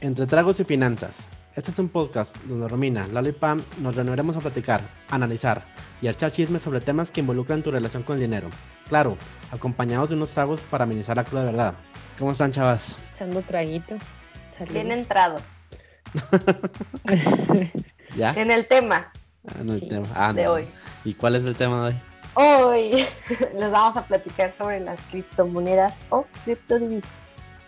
Entre Tragos y Finanzas. Este es un podcast donde Romina, Lalo y Pam nos reuniremos a platicar, analizar y echar chismes sobre temas que involucran tu relación con el dinero. Claro, acompañados de unos tragos para amenizar la cruda verdad. ¿Cómo están, chavas? Echando traguito. Bien entrados. ¿Ya? En el tema Ah, no, el Sí, tema. Ah, de no. hoy. ¿Y cuál es el tema de hoy? Hoy les vamos a platicar sobre las criptomonedas o criptodivisas,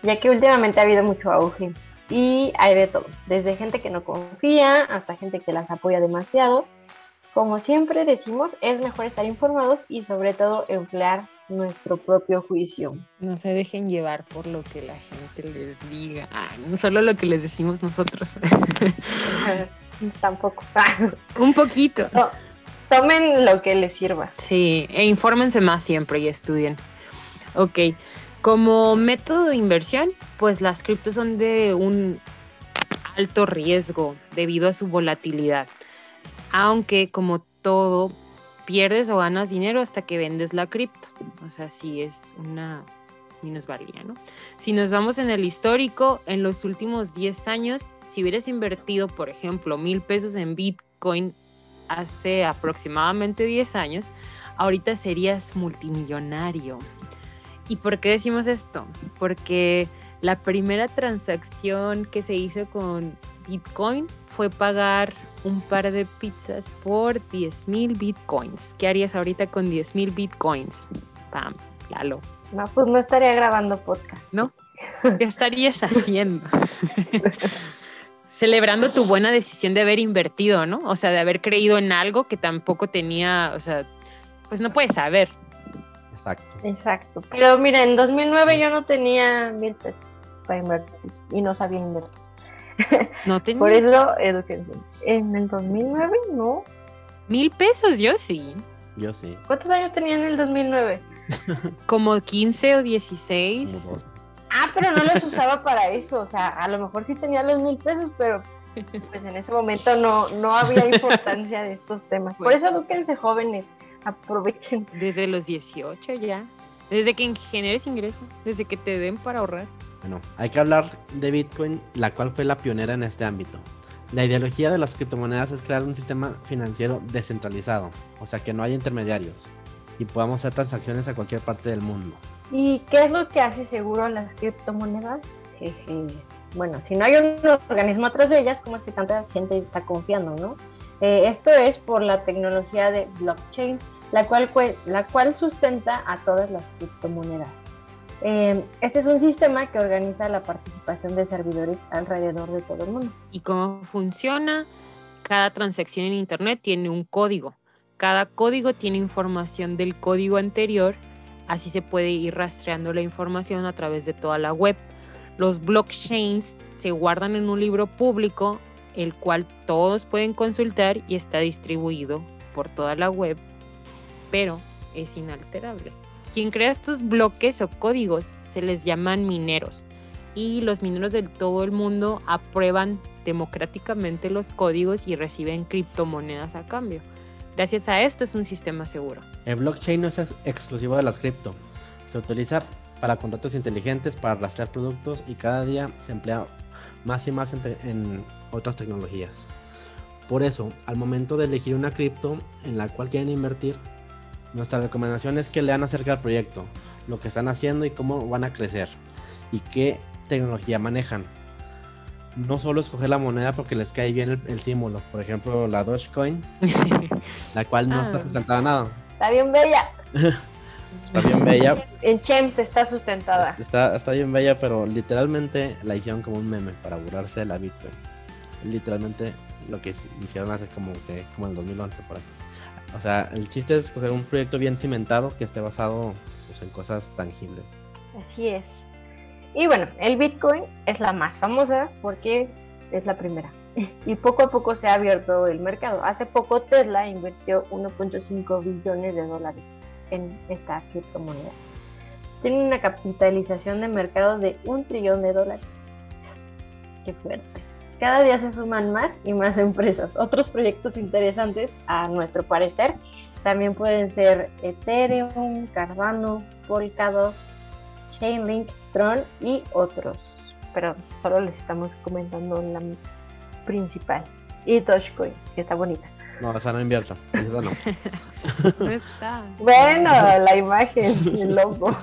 ya que últimamente ha habido mucho auge y hay de todo, desde gente que no confía hasta gente que las apoya demasiado. Como siempre decimos, es mejor estar informados y sobre todo emplear nuestro propio juicio. No se dejen llevar por lo que la gente les diga. Ah, no solo lo que les decimos nosotros. Tampoco. Un poquito. No, tomen lo que les sirva. Sí, e infórmense más siempre y estudien. Ok, como método de inversión, pues las criptos son de un alto riesgo debido a su volatilidad. Aunque como todo, pierdes o ganas dinero hasta que vendes la cripto. O sea, sí es una minusvalía, ¿no? Si nos vamos en el histórico, en los últimos 10 años, si hubieras invertido, por ejemplo, mil pesos en Bitcoin hace aproximadamente 10 años, ahorita serías multimillonario. ¿Y por qué decimos esto? Porque la primera transacción que se hizo con Bitcoin fue pagar un par de pizzas por 10 mil Bitcoins. ¿Qué harías ahorita con 10 mil Bitcoins? Pam, Lalo. No, pues no estaría grabando podcast. ¿No? ¿Qué estarías haciendo? Celebrando tu buena decisión de haber invertido, ¿no? O sea, de haber creído en algo que tampoco tenía, o sea, pues no puedes saber. Exacto. Exacto. Pero mira, en 2009 yo no tenía mil pesos para invertir y no sabía invertir. No tenía Por eso, eduquense. En el 2009, no. mil pesos, yo sí. Yo sí. ¿Cuántos años tenía en el 2009? Como 15 o Como 16. dos. Ah, pero no los usaba para eso. O sea, a lo mejor sí tenía los mil pesos, pero pues en ese momento no, no había importancia de estos temas. Por Pues- eso eduquense jóvenes. Aprovechen. Desde los 18 ya. Desde que generes ingreso. Desde que te den para ahorrar. Bueno, hay que hablar de Bitcoin, la cual fue la pionera en este ámbito. La ideología de las criptomonedas es crear un sistema financiero descentralizado, o sea que no haya intermediarios y podamos hacer transacciones a cualquier parte del mundo. ¿Y qué es lo que hace seguro a las criptomonedas? Jeje. Bueno, si no hay un organismo atrás de ellas, ¿cómo es que tanta gente está confiando, no? Eh, esto es por la tecnología de blockchain, la cual, la cual sustenta a todas las criptomonedas. Eh, este es un sistema que organiza la participación de servidores alrededor de todo el mundo. ¿Y cómo funciona? Cada transacción en Internet tiene un código. Cada código tiene información del código anterior. Así se puede ir rastreando la información a través de toda la web. Los blockchains se guardan en un libro público, el cual todos pueden consultar y está distribuido por toda la web, pero es inalterable. Quien crea estos bloques o códigos se les llaman mineros y los mineros de todo el mundo aprueban democráticamente los códigos y reciben criptomonedas a cambio. Gracias a esto es un sistema seguro. El blockchain no es ex- exclusivo de las cripto, se utiliza para contratos inteligentes, para rastrear productos y cada día se emplea más y más en otras tecnologías. Por eso, al momento de elegir una cripto en la cual quieren invertir, nuestra recomendación es que lean acerca del proyecto, lo que están haciendo y cómo van a crecer y qué tecnología manejan. No solo escoger la moneda porque les cae bien el, el símbolo, por ejemplo la Dogecoin, la cual no está Ah. sustentada nada. Está bien bella. Está bien bella, En Chems está sustentada. Este, Está, está bien bella, pero literalmente la hicieron como un meme para burlarse de la Bitcoin. Literalmente lo que hicieron hace como que como en el 2011 por ahí. O sea, el chiste es escoger un proyecto bien cimentado que esté basado pues, en cosas tangibles. Así es. Y bueno, el Bitcoin es la más famosa porque es la primera. Y poco a poco se ha abierto el mercado. Hace poco Tesla invirtió 1.5 billones de dólares en esta criptomoneda. Tiene una capitalización de mercado de un trillón de dólares. Qué fuerte. Cada día se suman más y más empresas. Otros proyectos interesantes, a nuestro parecer, también pueden ser Ethereum, Cardano, Polkadot, Chainlink, Tron y otros. pero solo les estamos comentando la principal. Y Dogecoin, que está bonita. No, esa no invierta. Esa no. No está. Bueno, la imagen, el logo.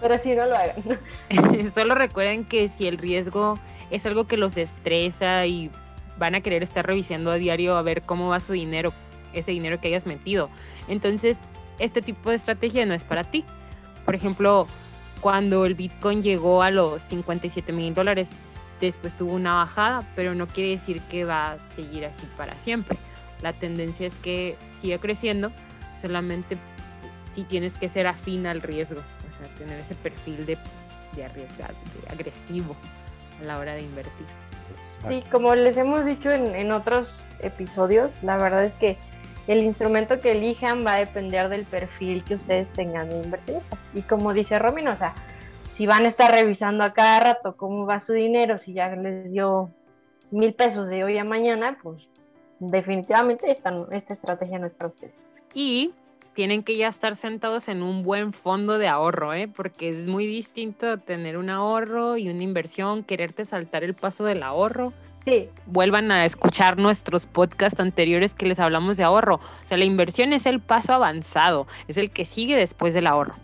Pero si no lo hagan. Solo recuerden que si el riesgo es algo que los estresa y van a querer estar revisando a diario a ver cómo va su dinero, ese dinero que hayas metido. Entonces, este tipo de estrategia no es para ti. Por ejemplo, cuando el Bitcoin llegó a los 57 mil dólares, después tuvo una bajada, pero no quiere decir que va a seguir así para siempre. La tendencia es que siga creciendo, solamente si tienes que ser afín al riesgo, o sea, tener ese perfil de, de arriesgado, de agresivo a la hora de invertir. Sí, como les hemos dicho en, en otros episodios, la verdad es que el instrumento que elijan va a depender del perfil que ustedes tengan de inversionista. Y como dice Romino, o sea, si van a estar revisando a cada rato cómo va su dinero, si ya les dio mil pesos de hoy a mañana, pues definitivamente esta, esta estrategia no es para ustedes. Y tienen que ya estar sentados en un buen fondo de ahorro, ¿eh? porque es muy distinto tener un ahorro y una inversión, quererte saltar el paso del ahorro. Sí, Vuelvan a escuchar nuestros podcasts anteriores que les hablamos de ahorro. O sea, la inversión es el paso avanzado, es el que sigue después del ahorro,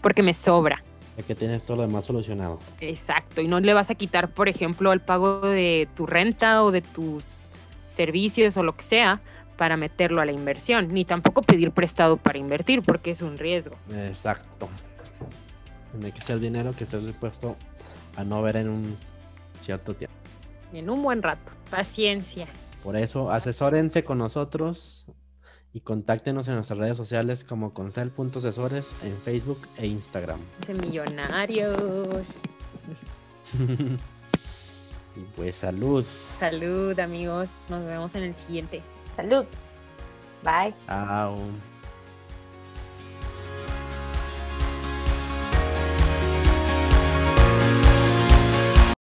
porque me sobra. El que tienes todo lo demás solucionado. Exacto, y no le vas a quitar, por ejemplo, el pago de tu renta o de tus servicios o lo que sea para meterlo a la inversión, ni tampoco pedir prestado para invertir porque es un riesgo. Exacto. Tiene que ser dinero que estés dispuesto a no ver en un cierto tiempo. En un buen rato. Paciencia. Por eso, asesórense con nosotros y contáctenos en nuestras redes sociales como concel.asesores en Facebook e Instagram. De millonarios. y pues salud. Salud, amigos. Nos vemos en el siguiente. Salud. Bye.